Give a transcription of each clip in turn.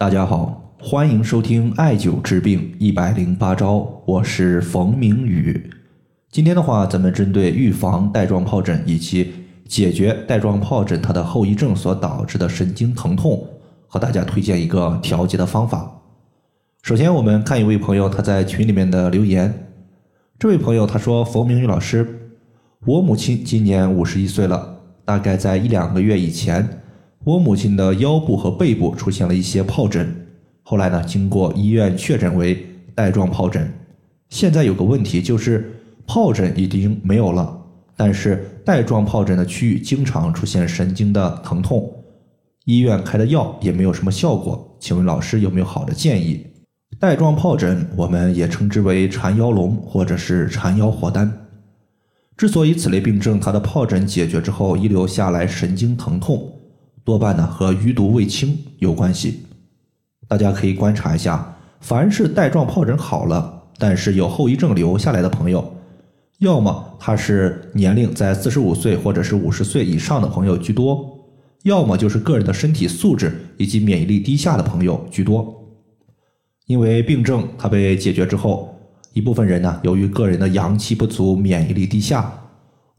大家好，欢迎收听艾灸治病一百零八招，我是冯明宇。今天的话，咱们针对预防带状疱疹以及解决带状疱疹它的后遗症所导致的神经疼痛，和大家推荐一个调节的方法。首先，我们看一位朋友他在群里面的留言。这位朋友他说：“冯明宇老师，我母亲今年五十一岁了，大概在一两个月以前。”我母亲的腰部和背部出现了一些疱疹，后来呢，经过医院确诊为带状疱疹。现在有个问题就是疱疹已经没有了，但是带状疱疹的区域经常出现神经的疼痛，医院开的药也没有什么效果。请问老师有没有好的建议？带状疱疹我们也称之为缠腰龙或者是缠腰火丹。之所以此类病症它的疱疹解决之后遗留下来神经疼痛。多半呢和余毒未清有关系，大家可以观察一下，凡是带状疱疹好了，但是有后遗症留下来的朋友，要么他是年龄在四十五岁或者是五十岁以上的朋友居多，要么就是个人的身体素质以及免疫力低下的朋友居多。因为病症它被解决之后，一部分人呢由于个人的阳气不足、免疫力低下，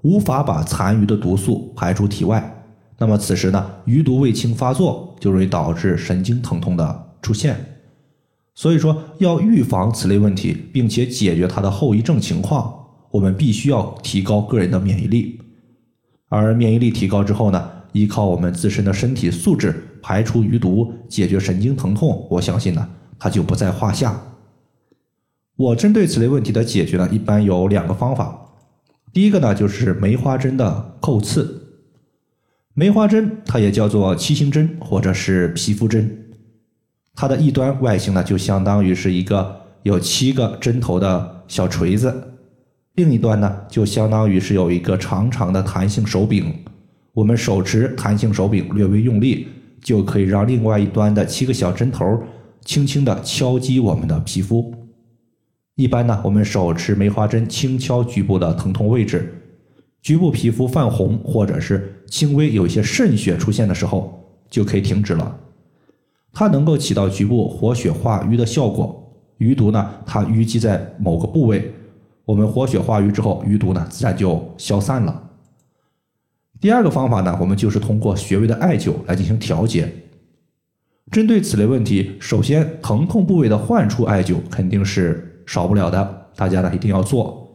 无法把残余的毒素排出体外。那么此时呢，余毒未清发作，就容易导致神经疼痛的出现。所以说，要预防此类问题，并且解决它的后遗症情况，我们必须要提高个人的免疫力。而免疫力提高之后呢，依靠我们自身的身体素质排除余毒，解决神经疼痛，我相信呢，它就不在话下。我针对此类问题的解决呢，一般有两个方法。第一个呢，就是梅花针的扣刺。梅花针，它也叫做七星针或者是皮肤针，它的一端外形呢，就相当于是一个有七个针头的小锤子，另一端呢，就相当于是有一个长长的弹性手柄。我们手持弹性手柄，略微用力，就可以让另外一端的七个小针头轻轻地敲击我们的皮肤。一般呢，我们手持梅花针轻敲局部的疼痛位置。局部皮肤泛红，或者是轻微有一些渗血出现的时候，就可以停止了。它能够起到局部活血化瘀的效果。余毒呢，它淤积在某个部位，我们活血化瘀之后，余毒呢自然就消散了。第二个方法呢，我们就是通过穴位的艾灸来进行调节。针对此类问题，首先疼痛部位的患处艾灸肯定是少不了的，大家呢一定要做。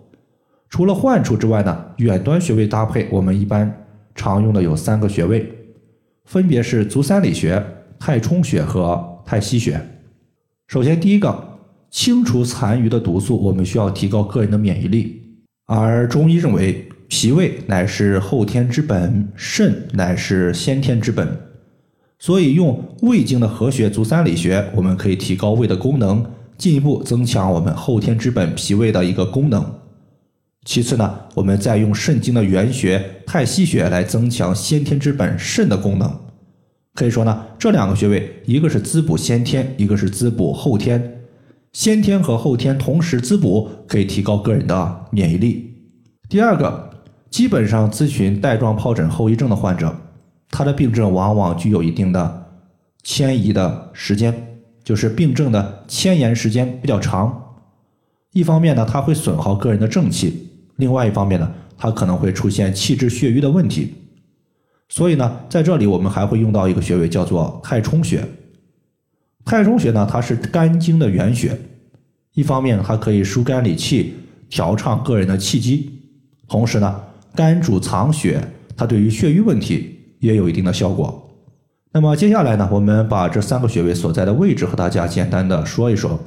除了患处之外呢，远端穴位搭配，我们一般常用的有三个穴位，分别是足三里穴、太冲穴和太溪穴。首先，第一个，清除残余的毒素，我们需要提高个人的免疫力。而中医认为，脾胃乃是后天之本，肾乃是先天之本，所以用胃经的合穴足三里穴，我们可以提高胃的功能，进一步增强我们后天之本脾胃的一个功能。其次呢，我们再用肾经的原穴太溪穴来增强先天之本肾的功能。可以说呢，这两个穴位，一个是滋补先天，一个是滋补后天。先天和后天同时滋补，可以提高个人的免疫力。第二个，基本上咨询带状疱疹后遗症的患者，他的病症往往具有一定的迁移的时间，就是病症的迁延时间比较长。一方面呢，它会损耗个人的正气。另外一方面呢，它可能会出现气滞血瘀的问题，所以呢，在这里我们还会用到一个穴位，叫做太冲穴。太冲穴呢，它是肝经的原穴，一方面它可以疏肝理气，调畅个人的气机，同时呢，肝主藏血，它对于血瘀问题也有一定的效果。那么接下来呢，我们把这三个穴位所在的位置和大家简单的说一说。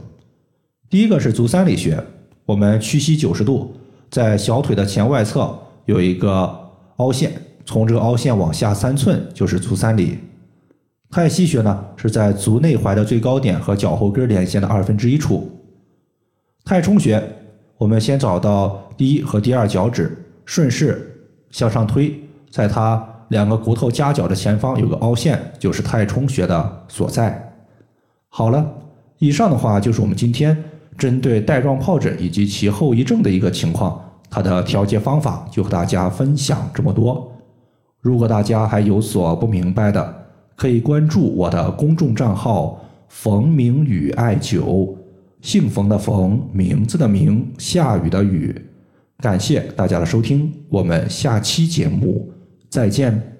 第一个是足三里穴，我们屈膝九十度。在小腿的前外侧有一个凹陷，从这个凹陷往下三寸就是足三里。太溪穴呢是在足内踝的最高点和脚后跟连线的二分之一处。太冲穴，我们先找到第一和第二脚趾，顺势向上推，在它两个骨头夹角的前方有个凹陷，就是太冲穴的所在。好了，以上的话就是我们今天。针对带状疱疹以及其后遗症的一个情况，它的调节方法就和大家分享这么多。如果大家还有所不明白的，可以关注我的公众账号冯明宇艾灸，姓冯的冯，名字的名，下雨的雨。感谢大家的收听，我们下期节目再见。